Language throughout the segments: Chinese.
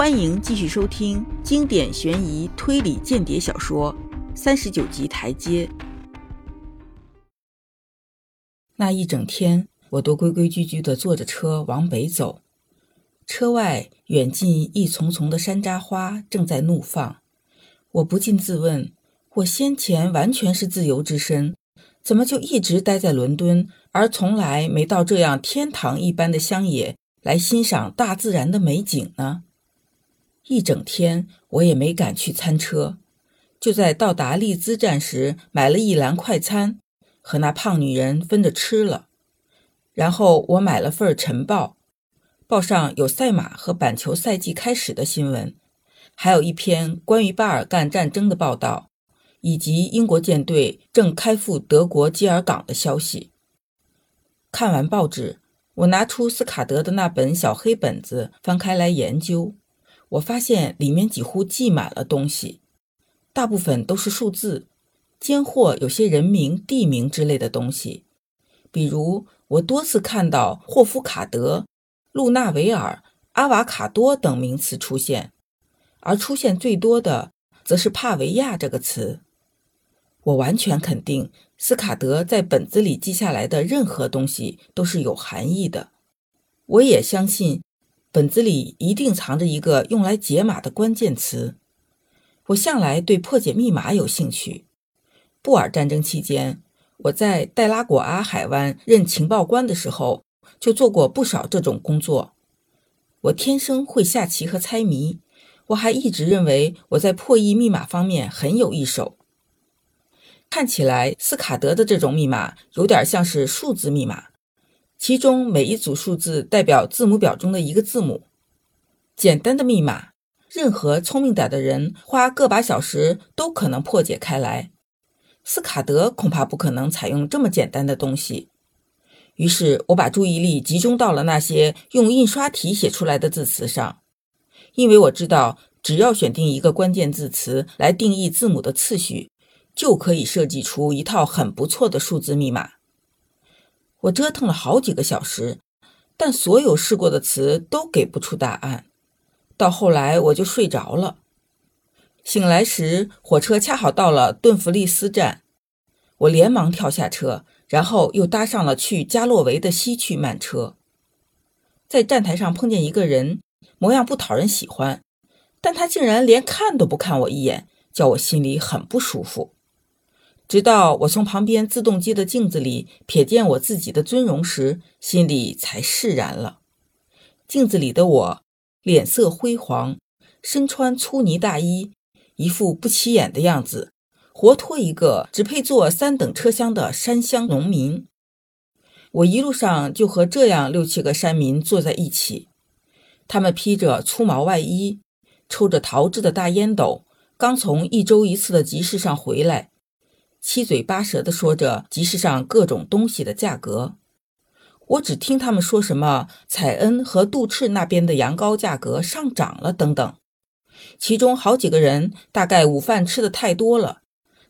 欢迎继续收听经典悬疑推理间谍小说《三十九级台阶》。那一整天，我都规规矩矩地坐着车往北走。车外远近一丛丛的山楂花正在怒放，我不禁自问：我先前完全是自由之身，怎么就一直待在伦敦，而从来没到这样天堂一般的乡野来欣赏大自然的美景呢？一整天，我也没敢去餐车，就在到达利兹站时买了一篮快餐，和那胖女人分着吃了。然后我买了份晨报，报上有赛马和板球赛季开始的新闻，还有一篇关于巴尔干战争的报道，以及英国舰队正开赴德国基尔港的消息。看完报纸，我拿出斯卡德的那本小黑本子，翻开来研究。我发现里面几乎记满了东西，大部分都是数字，间或有些人名、地名之类的东西。比如，我多次看到霍夫卡德、露娜维尔、阿瓦卡多等名词出现，而出现最多的则是帕维亚这个词。我完全肯定，斯卡德在本子里记下来的任何东西都是有含义的。我也相信。本子里一定藏着一个用来解码的关键词。我向来对破解密码有兴趣。布尔战争期间，我在戴拉果阿海湾任情报官的时候，就做过不少这种工作。我天生会下棋和猜谜，我还一直认为我在破译密码方面很有一手。看起来，斯卡德的这种密码有点像是数字密码。其中每一组数字代表字母表中的一个字母。简单的密码，任何聪明点的人花个把小时都可能破解开来。斯卡德恐怕不可能采用这么简单的东西。于是我把注意力集中到了那些用印刷体写出来的字词上，因为我知道，只要选定一个关键字词来定义字母的次序，就可以设计出一套很不错的数字密码。我折腾了好几个小时，但所有试过的词都给不出答案。到后来我就睡着了。醒来时，火车恰好到了顿弗利斯站，我连忙跳下车，然后又搭上了去加洛维的西去慢车。在站台上碰见一个人，模样不讨人喜欢，但他竟然连看都不看我一眼，叫我心里很不舒服。直到我从旁边自动机的镜子里瞥见我自己的尊容时，心里才释然了。镜子里的我，脸色灰黄，身穿粗呢大衣，一副不起眼的样子，活脱一个只配坐三等车厢的山乡农民。我一路上就和这样六七个山民坐在一起，他们披着粗毛外衣，抽着陶制的大烟斗，刚从一周一次的集市上回来。七嘴八舌地说着集市上各种东西的价格，我只听他们说什么采恩和杜赤那边的羊羔价格上涨了等等。其中好几个人大概午饭吃的太多了，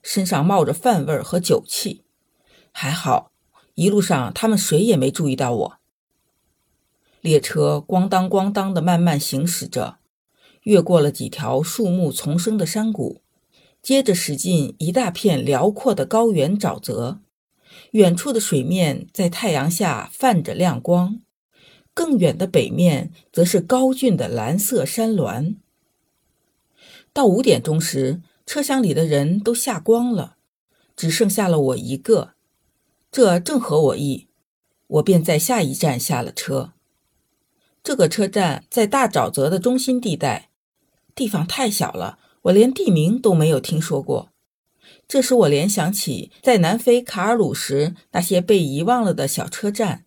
身上冒着饭味儿和酒气。还好，一路上他们谁也没注意到我。列车咣当咣当地慢慢行驶着，越过了几条树木丛生的山谷。接着驶进一大片辽阔的高原沼泽，远处的水面在太阳下泛着亮光，更远的北面则是高峻的蓝色山峦。到五点钟时，车厢里的人都下光了，只剩下了我一个，这正合我意，我便在下一站下了车。这个车站在大沼泽的中心地带，地方太小了。我连地名都没有听说过，这使我联想起在南非卡尔鲁时那些被遗忘了的小车站。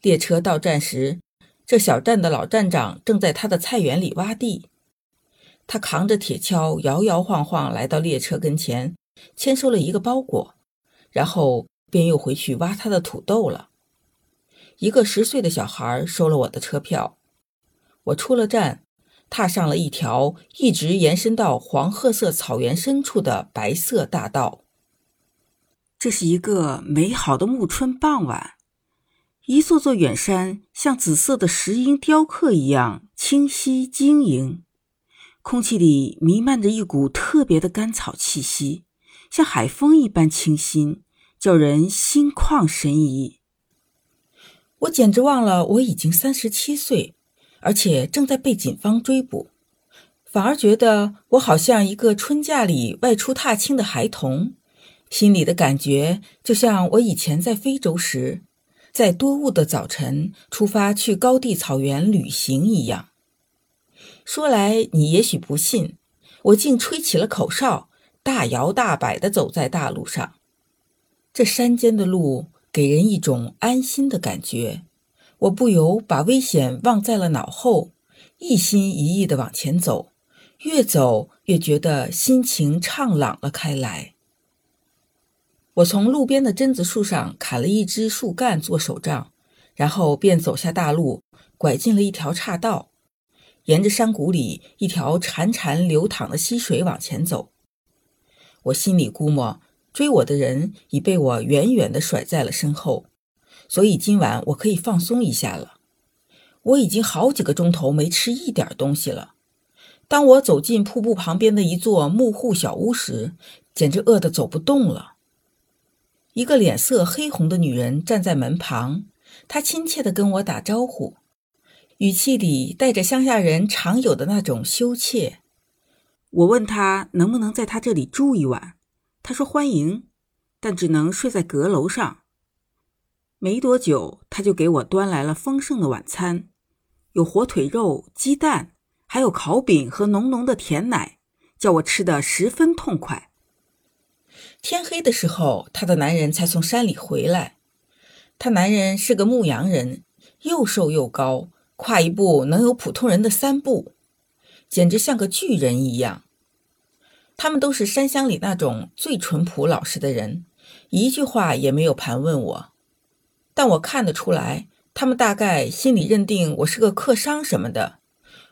列车到站时，这小站的老站长正在他的菜园里挖地。他扛着铁锹，摇摇晃晃来到列车跟前，签收了一个包裹，然后便又回去挖他的土豆了。一个十岁的小孩收了我的车票，我出了站。踏上了一条一直延伸到黄褐色草原深处的白色大道。这是一个美好的暮春傍晚，一座座远山像紫色的石英雕刻一样清晰晶莹，空气里弥漫着一股特别的甘草气息，像海风一般清新，叫人心旷神怡。我简直忘了我已经三十七岁，而且正在被警方追捕，反而觉得我好像一个春假里外出踏青的孩童，心里的感觉就像我以前在非洲时。在多雾的早晨出发去高地草原旅行一样。说来你也许不信，我竟吹起了口哨，大摇大摆地走在大路上。这山间的路给人一种安心的感觉，我不由把危险忘在了脑后，一心一意地往前走，越走越觉得心情畅朗了开来。我从路边的榛子树上砍了一枝树干做手杖，然后便走下大路，拐进了一条岔道，沿着山谷里一条潺潺流淌的溪水往前走。我心里估摸，追我的人已被我远远地甩在了身后，所以今晚我可以放松一下了。我已经好几个钟头没吃一点东西了。当我走进瀑布旁边的一座木户小屋时，简直饿得走不动了。一个脸色黑红的女人站在门旁，她亲切地跟我打招呼，语气里带着乡下人常有的那种羞怯。我问她能不能在她这里住一晚，她说欢迎，但只能睡在阁楼上。没多久，他就给我端来了丰盛的晚餐，有火腿肉、鸡蛋，还有烤饼和浓浓的甜奶，叫我吃得十分痛快。天黑的时候，她的男人才从山里回来。她男人是个牧羊人，又瘦又高，跨一步能有普通人的三步，简直像个巨人一样。他们都是山乡里那种最淳朴老实的人，一句话也没有盘问我。但我看得出来，他们大概心里认定我是个客商什么的，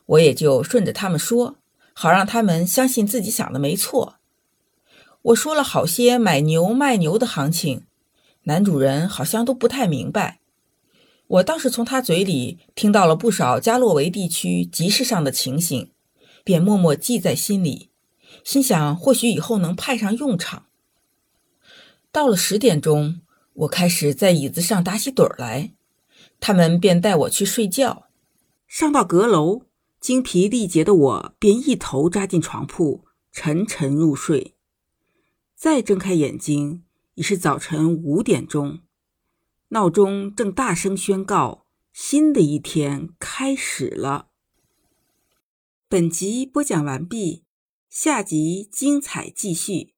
我也就顺着他们说，好让他们相信自己想的没错。我说了好些买牛卖牛的行情，男主人好像都不太明白。我倒是从他嘴里听到了不少加洛维地区集市上的情形，便默默记在心里，心想或许以后能派上用场。到了十点钟，我开始在椅子上打起盹儿来，他们便带我去睡觉。上到阁楼，精疲力竭的我便一头扎进床铺，沉沉入睡。再睁开眼睛，已是早晨五点钟，闹钟正大声宣告新的一天开始了。本集播讲完毕，下集精彩继续。